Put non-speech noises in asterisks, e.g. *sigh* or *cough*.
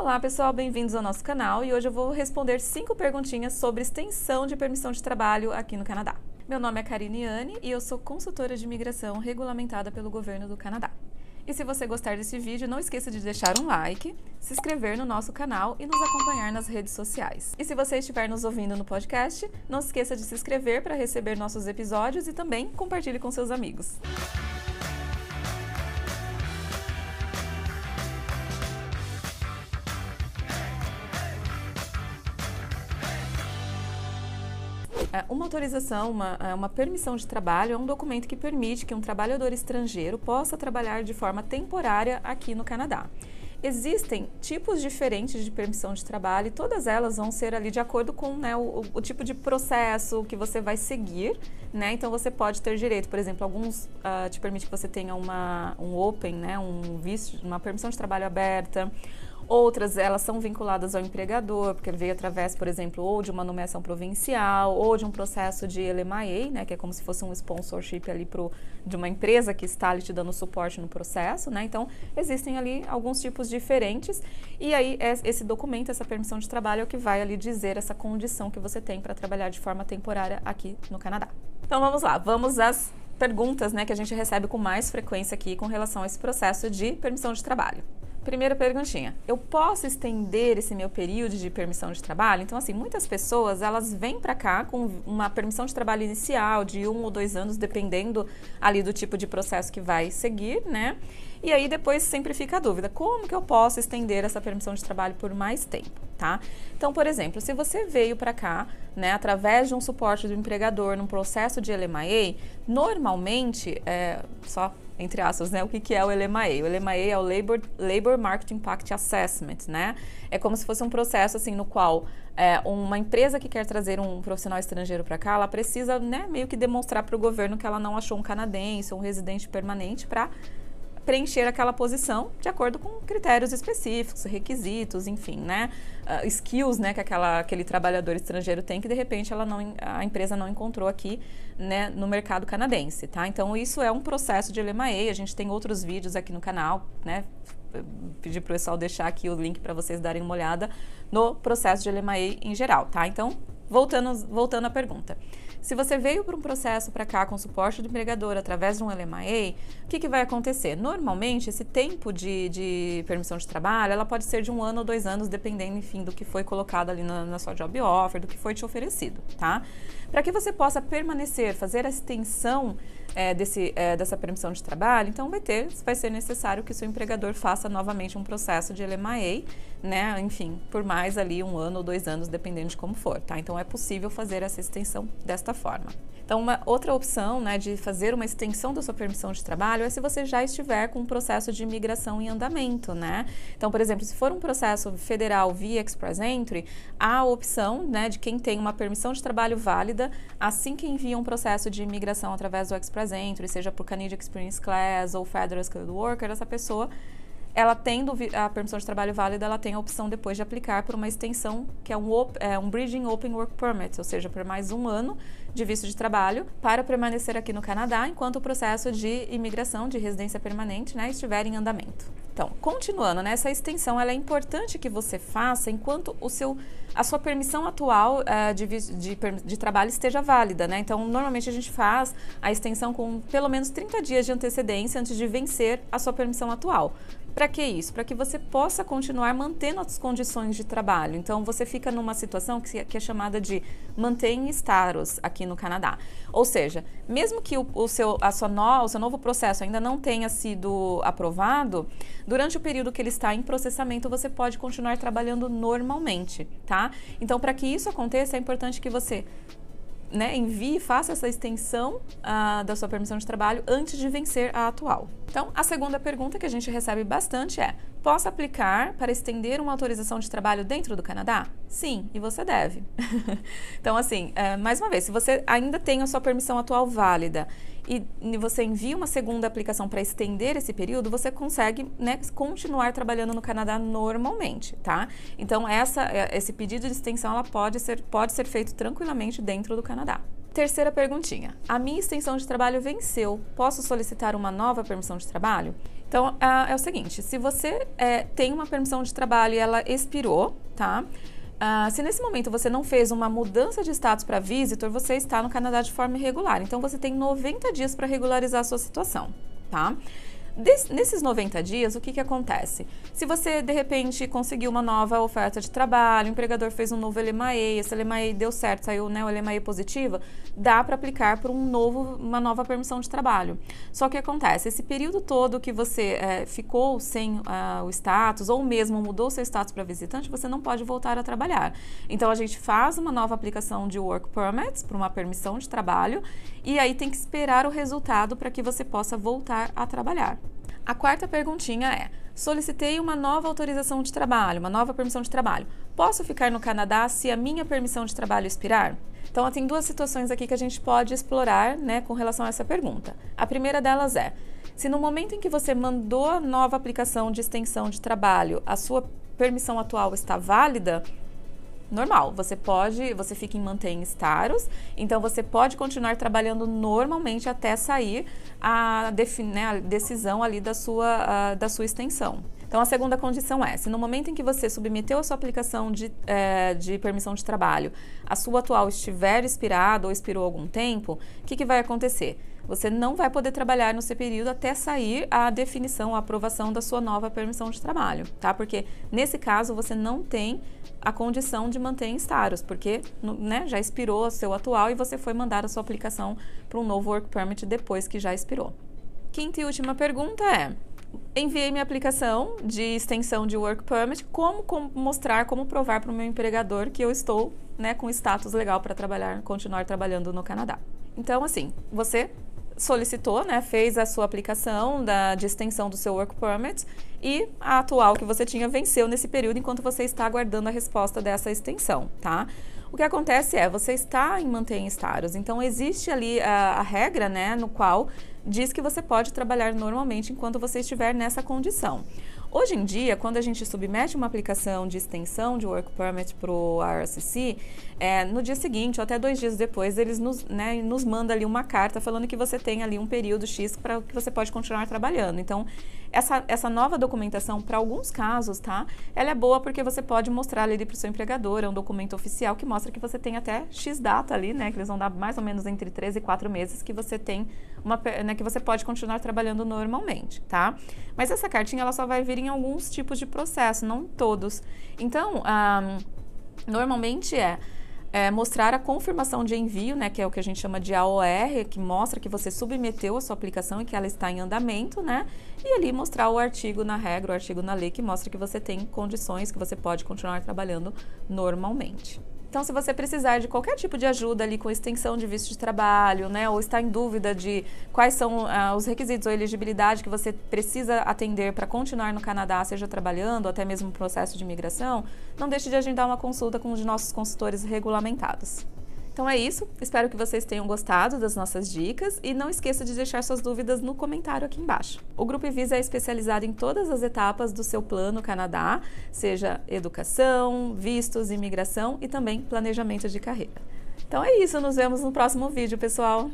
Olá pessoal, bem-vindos ao nosso canal e hoje eu vou responder cinco perguntinhas sobre extensão de permissão de trabalho aqui no Canadá. Meu nome é Karine Anne e eu sou consultora de imigração regulamentada pelo governo do Canadá. E se você gostar desse vídeo, não esqueça de deixar um like, se inscrever no nosso canal e nos acompanhar nas redes sociais. E se você estiver nos ouvindo no podcast, não esqueça de se inscrever para receber nossos episódios e também compartilhe com seus amigos. Uma autorização, uma, é, uma permissão de trabalho é um documento que permite que um trabalhador estrangeiro possa trabalhar de forma temporária aqui no Canadá. Existem tipos diferentes de permissão de trabalho e todas elas vão ser ali de acordo com né, o, o, tipo de processo que você vai seguir. Né? Então você pode ter direito, por exemplo, alguns uh, te permite que você tenha uma, um open, né, um visto, uma permissão de trabalho aberta. Outras, elas são vinculadas ao empregador, porque veio através, por exemplo, ou de uma nomeação provincial, ou de um processo de LMIA, né, que é como se fosse um sponsorship ali pro, de uma empresa que está ali te dando suporte no processo, né? Então, existem ali alguns tipos diferentes. E aí, esse documento, essa permissão de trabalho é o que vai ali dizer essa condição que você tem para trabalhar de forma temporária aqui no Canadá. Então, vamos lá, vamos às perguntas né, que a gente recebe com mais frequência aqui com relação a esse processo de permissão de trabalho. Primeira perguntinha. Eu posso estender esse meu período de permissão de trabalho? Então, assim, muitas pessoas, elas vêm para cá com uma permissão de trabalho inicial de um ou dois anos, dependendo ali do tipo de processo que vai seguir, né? E aí depois sempre fica a dúvida, como que eu posso estender essa permissão de trabalho por mais tempo, tá? Então, por exemplo, se você veio para cá, né, através de um suporte do empregador num processo de LMIA, normalmente, é, só entre aspas, né? O que, que é o LMAE? O LMAE é o Labor, Labor Market Impact Assessment, né? É como se fosse um processo, assim, no qual é, uma empresa que quer trazer um profissional estrangeiro para cá, ela precisa, né, meio que demonstrar para o governo que ela não achou um canadense ou um residente permanente para preencher aquela posição de acordo com critérios específicos, requisitos, enfim, né? Uh, skills, né, que aquela, aquele trabalhador estrangeiro tem que de repente ela não, a empresa não encontrou aqui, né, no mercado canadense, tá? Então isso é um processo de LMAE, a gente tem outros vídeos aqui no canal, né? Pedir para o pessoal deixar aqui o link para vocês darem uma olhada no processo de LMAE em geral, tá? Então, voltando, voltando à pergunta. Se você veio para um processo para cá com suporte do empregador através de um LMIA, o que, que vai acontecer? Normalmente, esse tempo de, de, permissão de trabalho, ela pode ser de um ano ou dois anos, dependendo, enfim, do que foi colocado ali na, na sua job offer, do que foi te oferecido, tá? Para que você possa permanecer, fazer a extensão é, desse, é, dessa permissão de trabalho, então vai ter, vai ser necessário que o seu empregador faça novamente um processo de LMIA, né? Enfim, por mais ali um ano ou dois anos, dependendo de como for, tá? Então é possível fazer essa extensão desta forma. Então, uma outra opção né, de fazer uma extensão da sua permissão de trabalho é se você já estiver com um processo de imigração em andamento, né? Então, por exemplo, se for um processo federal via Express Entry, há a opção né, de quem tem uma permissão de trabalho válida, assim que envia um processo de imigração através do Express Entry, seja por Canadian Experience Class ou Federal Skilled Worker, essa pessoa ela tendo a permissão de trabalho válida, ela tem a opção depois de aplicar por uma extensão que é um, é um Bridging Open Work Permit, ou seja, por mais um ano de visto de trabalho para permanecer aqui no Canadá enquanto o processo de imigração de residência permanente né, estiver em andamento. Então, continuando, né, essa extensão ela é importante que você faça enquanto o seu, a sua permissão atual uh, de, de, de, trabalho esteja válida. Né? Então, normalmente a gente faz a extensão com pelo menos 30 dias de antecedência antes de vencer a sua permissão atual. Para que isso? Para que você possa continuar mantendo as condições de trabalho. Então, você fica numa situação que, que é chamada de mantém status aqui no Canadá. Ou seja, mesmo que o, o, seu, a sua no, o seu novo processo ainda não tenha sido aprovado, durante o período que ele está em processamento, você pode continuar trabalhando normalmente, tá? Então, para que isso aconteça, é importante que você né, envie, faça essa extensão uh, da sua permissão de trabalho antes de vencer a atual. Então, a segunda pergunta que a gente recebe bastante é: posso aplicar para estender uma autorização de trabalho dentro do Canadá? Sim, e você deve. *laughs* então, assim, é, mais uma vez, se você ainda tem a sua permissão atual válida e você envia uma segunda aplicação para estender esse período, você consegue né, continuar trabalhando no Canadá normalmente, tá? Então, essa, é, esse pedido de extensão ela pode ser, pode ser feito tranquilamente dentro do Canadá. Terceira perguntinha. A minha extensão de trabalho venceu. Posso solicitar uma nova permissão de trabalho? Então, é o seguinte, se você é, tem uma permissão de trabalho e ela expirou, tá? Uh, se nesse momento você não fez uma mudança de status para visitor, você está no Canadá de forma irregular. Então, você tem 90 dias para regularizar a sua situação, tá? Des, nesses 90 dias, o que, que acontece? Se você, de repente, conseguiu uma nova oferta de trabalho, o empregador fez um novo LMAE, esse LMAE deu certo, saiu né, o LMAE positiva, dá para aplicar por um novo, uma nova permissão de trabalho. Só que acontece, esse período todo que você é, ficou sem uh, o status, ou mesmo mudou seu status para visitante, você não pode voltar a trabalhar. Então, a gente faz uma nova aplicação de Work Permits, para uma permissão de trabalho, e aí tem que esperar o resultado para que você possa voltar a trabalhar. A quarta perguntinha é: solicitei uma nova autorização de trabalho, uma nova permissão de trabalho. Posso ficar no Canadá se a minha permissão de trabalho expirar? Então, tem duas situações aqui que a gente pode explorar né, com relação a essa pergunta. A primeira delas é: se no momento em que você mandou a nova aplicação de extensão de trabalho, a sua permissão atual está válida, normal. Você pode, você fica em mantém status, então você pode continuar trabalhando normalmente até sair a, né, a decisão ali da sua, a, da sua extensão. Então, a segunda condição é: se no momento em que você submeteu a sua aplicação de, é, de permissão de trabalho, a sua atual estiver expirada ou expirou algum tempo, o que, que vai acontecer? Você não vai poder trabalhar no seu período até sair a definição, a aprovação da sua nova permissão de trabalho, tá? Porque nesse caso você não tem a condição de manter em status, porque né, já expirou o seu atual e você foi mandar a sua aplicação para um novo Work Permit depois que já expirou. Quinta e última pergunta é: enviei minha aplicação de extensão de Work Permit, como, como mostrar, como provar para o meu empregador que eu estou né, com status legal para trabalhar, continuar trabalhando no Canadá. Então, assim, você solicitou, né, fez a sua aplicação da, de extensão do seu Work Permit e a atual que você tinha venceu nesse período enquanto você está aguardando a resposta dessa extensão, tá? O que acontece é, você está em manter status, então existe ali a, a regra, né, no qual diz que você pode trabalhar normalmente enquanto você estiver nessa condição. Hoje em dia, quando a gente submete uma aplicação de extensão de Work Permit para o RCC, é, no dia seguinte ou até dois dias depois, eles nos, né, nos mandam ali uma carta falando que você tem ali um período X para que você pode continuar trabalhando. Então, essa, essa nova documentação, para alguns casos, tá? Ela é boa porque você pode mostrar ali para o seu empregador, é um documento oficial que mostra que você tem até X data ali, né? Que eles vão dar mais ou menos entre 3 e 4 meses que você tem uma, né, que você pode continuar trabalhando normalmente, tá? Mas essa cartinha ela só vai vir em alguns tipos de processo, não todos. Então, normalmente é é, mostrar a confirmação de envio, né, que é o que a gente chama de AOR, que mostra que você submeteu a sua aplicação e que ela está em andamento, né? E ali mostrar o artigo na regra, o artigo na lei, que mostra que você tem condições que você pode continuar trabalhando normalmente. Então, se você precisar de qualquer tipo de ajuda ali com extensão de visto de trabalho, né, ou está em dúvida de quais são ah, os requisitos ou elegibilidade que você precisa atender para continuar no Canadá, seja trabalhando, ou até mesmo processo de imigração, não deixe de agendar uma consulta com um de nossos consultores regulamentados. Então é isso, espero que vocês tenham gostado das nossas dicas e não esqueça de deixar suas dúvidas no comentário aqui embaixo. O Grupo Visa é especializado em todas as etapas do seu plano Canadá, seja educação, vistos, imigração e também planejamento de carreira. Então é isso, nos vemos no próximo vídeo, pessoal!